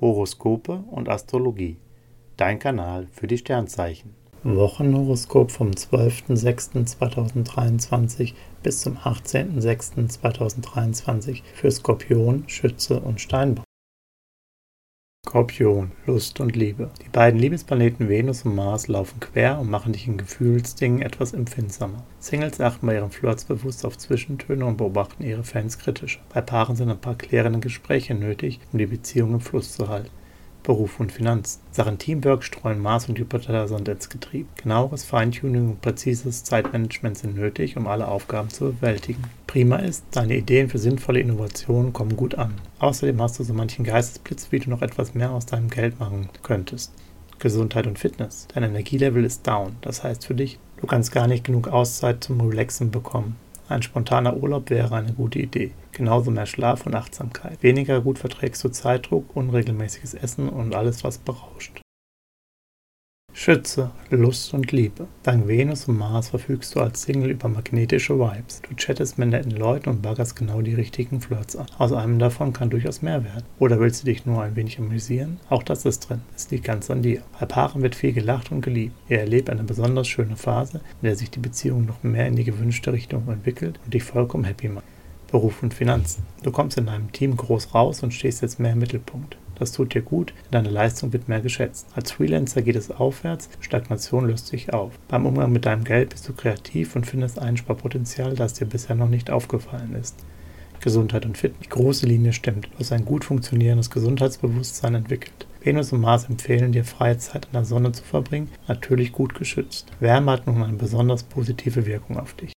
Horoskope und Astrologie. Dein Kanal für die Sternzeichen. Wochenhoroskop vom 12.06.2023 bis zum 18.06.2023 für Skorpion, Schütze und Steinbock. Skorpion, Lust und Liebe. Die beiden Liebesplaneten Venus und Mars laufen quer und machen dich in Gefühlsdingen etwas empfindsamer. Singles achten bei ihren Flirts bewusst auf Zwischentöne und beobachten ihre Fans kritisch. Bei Paaren sind ein paar klärende Gespräche nötig, um die Beziehung im Fluss zu halten. Beruf und Finanzen. Sachen Teamwork streuen Mars und Jupiter Sand ins Getriebe. Genaueres Feintuning und präzises Zeitmanagement sind nötig, um alle Aufgaben zu bewältigen. Prima ist, deine Ideen für sinnvolle Innovationen kommen gut an. Außerdem hast du so manchen Geistesblitz, wie du noch etwas mehr aus deinem Geld machen könntest. Gesundheit und Fitness. Dein Energielevel ist down. Das heißt für dich, du kannst gar nicht genug Auszeit zum Relaxen bekommen. Ein spontaner Urlaub wäre eine gute Idee. Genauso mehr Schlaf und Achtsamkeit. Weniger gut verträgst du Zeitdruck, unregelmäßiges Essen und alles, was berauscht. Schütze, Lust und Liebe. Dank Venus und Mars verfügst du als Single über magnetische Vibes. Du chattest mit netten Leuten und baggerst genau die richtigen Flirts an. Aus einem davon kann durchaus mehr werden. Oder willst du dich nur ein wenig amüsieren? Auch das ist drin. Es liegt ganz an dir. Bei Paaren wird viel gelacht und geliebt. Ihr erlebt eine besonders schöne Phase, in der sich die Beziehung noch mehr in die gewünschte Richtung entwickelt und dich vollkommen happy macht. Beruf und Finanzen. Du kommst in deinem Team groß raus und stehst jetzt mehr im Mittelpunkt. Das tut dir gut, deine Leistung wird mehr geschätzt. Als Freelancer geht es aufwärts, Stagnation löst sich auf. Beim Umgang mit deinem Geld bist du kreativ und findest Einsparpotenzial, das dir bisher noch nicht aufgefallen ist. Gesundheit und Fitness. Die große Linie stimmt. Du hast ein gut funktionierendes Gesundheitsbewusstsein entwickelt. Venus und Mars empfehlen dir, freie Zeit an der Sonne zu verbringen, natürlich gut geschützt. Wärme hat nun eine besonders positive Wirkung auf dich.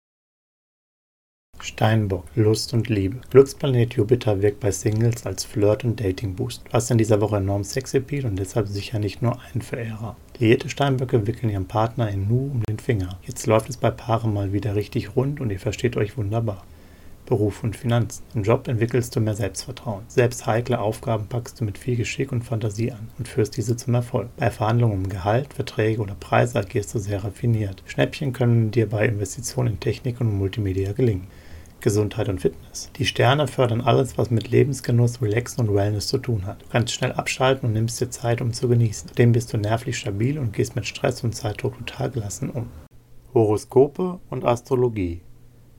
Steinbock, Lust und Liebe. Glücksplanet Jupiter wirkt bei Singles als Flirt- und Dating-Boost. Hast in dieser Woche enorm Sexappeal und deshalb sicher nicht nur einen Verehrer. Liierte Steinböcke wickeln ihren Partner in Nu um den Finger. Jetzt läuft es bei Paaren mal wieder richtig rund und ihr versteht euch wunderbar. Beruf und Finanzen. Im Job entwickelst du mehr Selbstvertrauen. Selbst heikle Aufgaben packst du mit viel Geschick und Fantasie an und führst diese zum Erfolg. Bei Verhandlungen um Gehalt, Verträge oder Preise agierst du sehr raffiniert. Schnäppchen können dir bei Investitionen in Technik und Multimedia gelingen. Gesundheit und Fitness. Die Sterne fördern alles, was mit Lebensgenuss, Relaxen und Wellness zu tun hat. Du kannst schnell abschalten und nimmst dir Zeit, um zu genießen. Zudem bist du nervlich stabil und gehst mit Stress und Zeitdruck total gelassen um. Horoskope und Astrologie.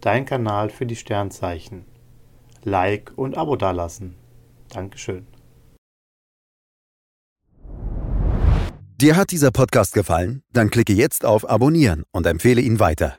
Dein Kanal für die Sternzeichen. Like und Abo dalassen. Dankeschön. Dir hat dieser Podcast gefallen? Dann klicke jetzt auf Abonnieren und empfehle ihn weiter.